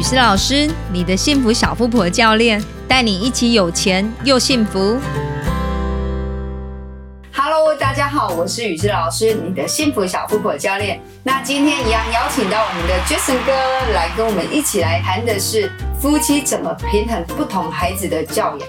雨诗老师，你的幸福小富婆教练，带你一起有钱又幸福。Hello，大家好，我是雨诗老师，你的幸福小富婆教练。那今天一样邀请到我们的 Jason 哥来跟我们一起来谈的是夫妻怎么平衡不同孩子的教养。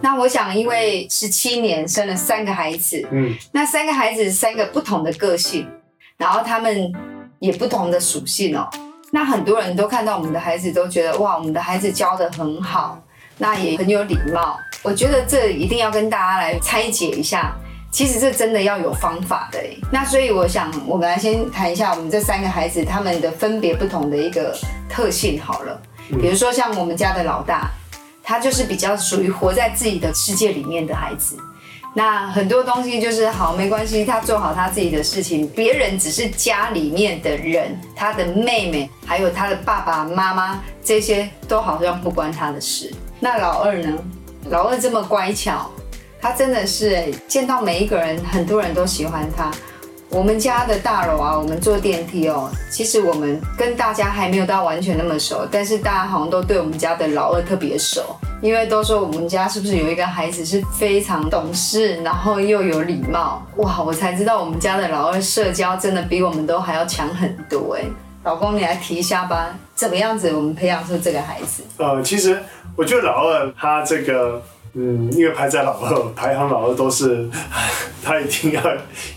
那我想，因为十七年生了三个孩子，嗯，那三个孩子三个不同的个性，然后他们也不同的属性哦。那很多人都看到我们的孩子，都觉得哇，我们的孩子教的很好，那也很有礼貌。我觉得这一定要跟大家来拆解一下，其实这真的要有方法的。那所以我想，我们来先谈一下我们这三个孩子他们的分别不同的一个特性好了。比如说像我们家的老大。他就是比较属于活在自己的世界里面的孩子，那很多东西就是好没关系，他做好他自己的事情，别人只是家里面的人，他的妹妹还有他的爸爸妈妈这些都好像不关他的事。那老二呢？老二这么乖巧，他真的是见到每一个人，很多人都喜欢他。我们家的大楼啊，我们坐电梯哦。其实我们跟大家还没有到完全那么熟，但是大家好像都对我们家的老二特别熟，因为都说我们家是不是有一个孩子是非常懂事，然后又有礼貌。哇，我才知道我们家的老二社交真的比我们都还要强很多哎。老公，你来提一下吧，怎么样子我们培养出这个孩子？呃，其实我觉得老二他这个。嗯，因为排在老二，排行老二都是，他一定要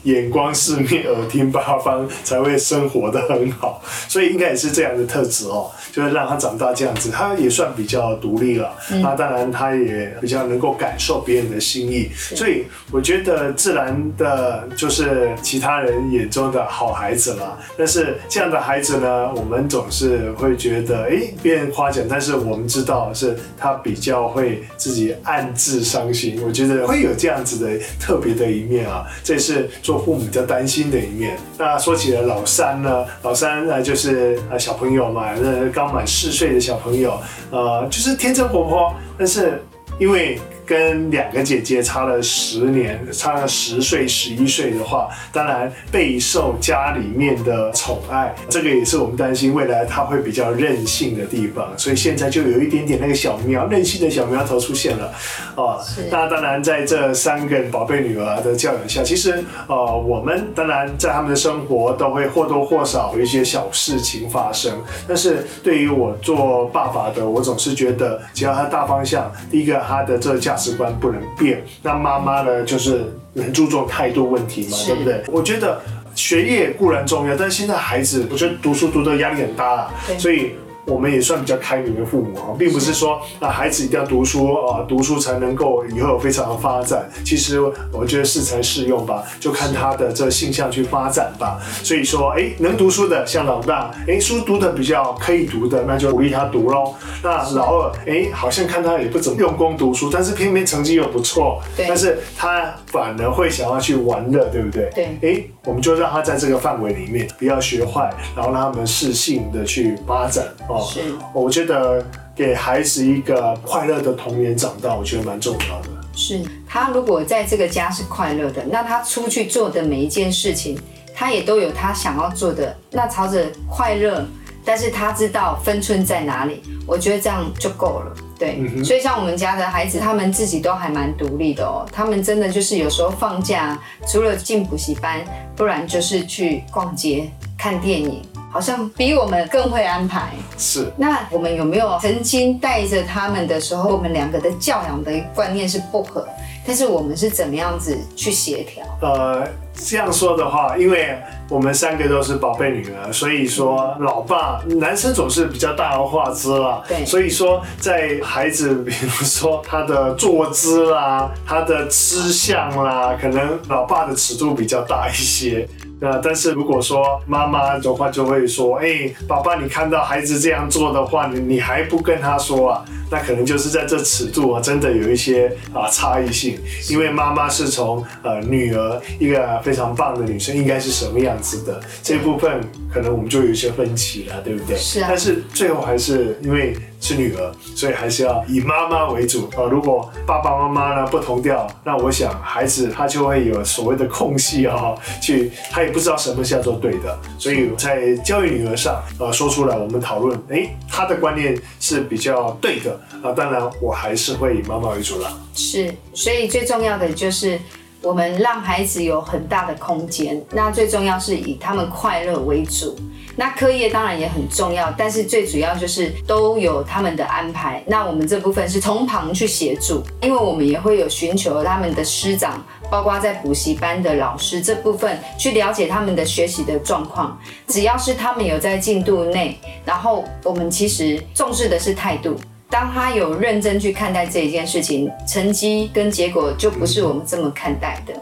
眼光四面，耳听八方，才会生活的很好，所以应该也是这样的特质哦，就是让他长大这样子，他也算比较独立了。那当然，他也比较能够感受别人的心意，所以我觉得自然的就是其他人眼中的好孩子了。但是这样的孩子呢，我们总是会觉得，哎，别人夸奖，但是我们知道是他比较会自己爱。自伤心，我觉得会有这样子的特别的一面啊，这是做父母比较担心的一面。那说起了老三呢，老三呢就是呃小朋友嘛，那刚满四岁的小朋友，呃就是天真活泼，但是因为。跟两个姐姐差了十年，差了十岁、十一岁的话，当然备受家里面的宠爱，这个也是我们担心未来他会比较任性的地方。所以现在就有一点点那个小苗，任性的小苗头出现了啊。那当然在这三个宝贝女儿的教养下，其实呃，我们当然在他们的生活都会或多或少有一些小事情发生。但是对于我做爸爸的，我总是觉得，只要他大方向，第一个他的这个价。值观不能变，那妈妈呢？就是很注重态度问题嘛，对不对？我觉得学业固然重要，但是现在孩子，我觉得读书读的压力很大啊，所以。我们也算比较开明的父母啊，并不是说那孩子一定要读书啊，读书才能够以后非常的发展。其实我觉得适才适用吧，就看他的这性向去发展吧。所以说，哎，能读书的像老大，哎，书读的比较可以读的，那就鼓励他读喽。那老二，哎，好像看他也不怎么用功读书，但是偏偏成绩又不错，但是他反而会想要去玩乐，对不对？对。哎，我们就让他在这个范围里面不要学坏，然后让他们适性的去发展。是，我觉得给孩子一个快乐的童年长大，我觉得蛮重要的。是他如果在这个家是快乐的，那他出去做的每一件事情，他也都有他想要做的，那朝着快乐，但是他知道分寸在哪里，我觉得这样就够了。对，所以像我们家的孩子，他们自己都还蛮独立的哦。他们真的就是有时候放假，除了进补习班，不然就是去逛街、看电影。好像比我们更会安排。是。那我们有没有曾经带着他们的时候，我们两个的教养的观念是不合，但是我们是怎么样子去协调？呃，这样说的话，因为我们三个都是宝贝女儿，所以说老爸男生总是比较大而化之啦。对。所以说在孩子，比如说他的坐姿啦，他的吃相啦，可能老爸的尺度比较大一些。那但是如果说妈妈的话就会说，哎，爸爸，你看到孩子这样做的话，你你还不跟他说啊？那可能就是在这尺度啊，真的有一些啊差异性。因为妈妈是从呃女儿一个非常棒的女生应该是什么样子的这部分，可能我们就有一些分歧了，对不对？是啊。但是最后还是因为是女儿，所以还是要以妈妈为主啊。如果爸爸妈妈呢不同调，那我想孩子他就会有所谓的空隙啊，去他也不知道什么叫做对的。所以在教育女儿上，呃，说出来我们讨论，哎，他的观念是比较对的啊。当然，我还是会以妈妈为主了。是，所以最重要的就是我们让孩子有很大的空间。那最重要是以他们快乐为主。那课业当然也很重要，但是最主要就是都有他们的安排。那我们这部分是从旁去协助，因为我们也会有寻求他们的师长，包括在补习班的老师这部分去了解他们的学习的状况。只要是他们有在进度内，然后我们其实重视的是态度。当他有认真去看待这一件事情，成绩跟结果就不是我们这么看待的。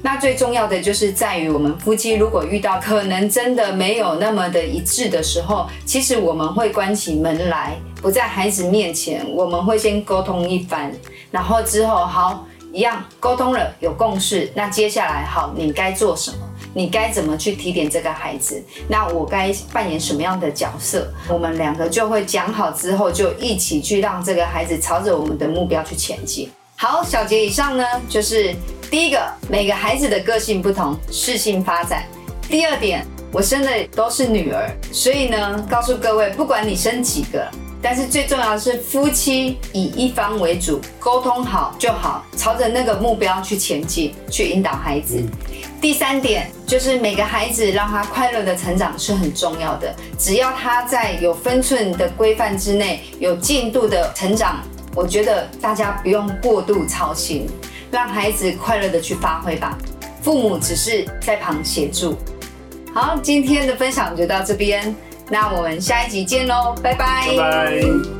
那最重要的就是在于我们夫妻如果遇到可能真的没有那么的一致的时候，其实我们会关起门来，不在孩子面前，我们会先沟通一番，然后之后好一样沟通了有共识，那接下来好你该做什么，你该怎么去提点这个孩子，那我该扮演什么样的角色，我们两个就会讲好之后就一起去让这个孩子朝着我们的目标去前进。好，小结以上呢就是。第一个，每个孩子的个性不同，适性发展。第二点，我生的都是女儿，所以呢，告诉各位，不管你生几个，但是最重要的是夫妻以一方为主，沟通好就好，朝着那个目标去前进，去引导孩子。第三点就是每个孩子让他快乐的成长是很重要的，只要他在有分寸的规范之内，有进度的成长，我觉得大家不用过度操心。让孩子快乐的去发挥吧，父母只是在旁协助。好，今天的分享就到这边，那我们下一集见喽，拜拜。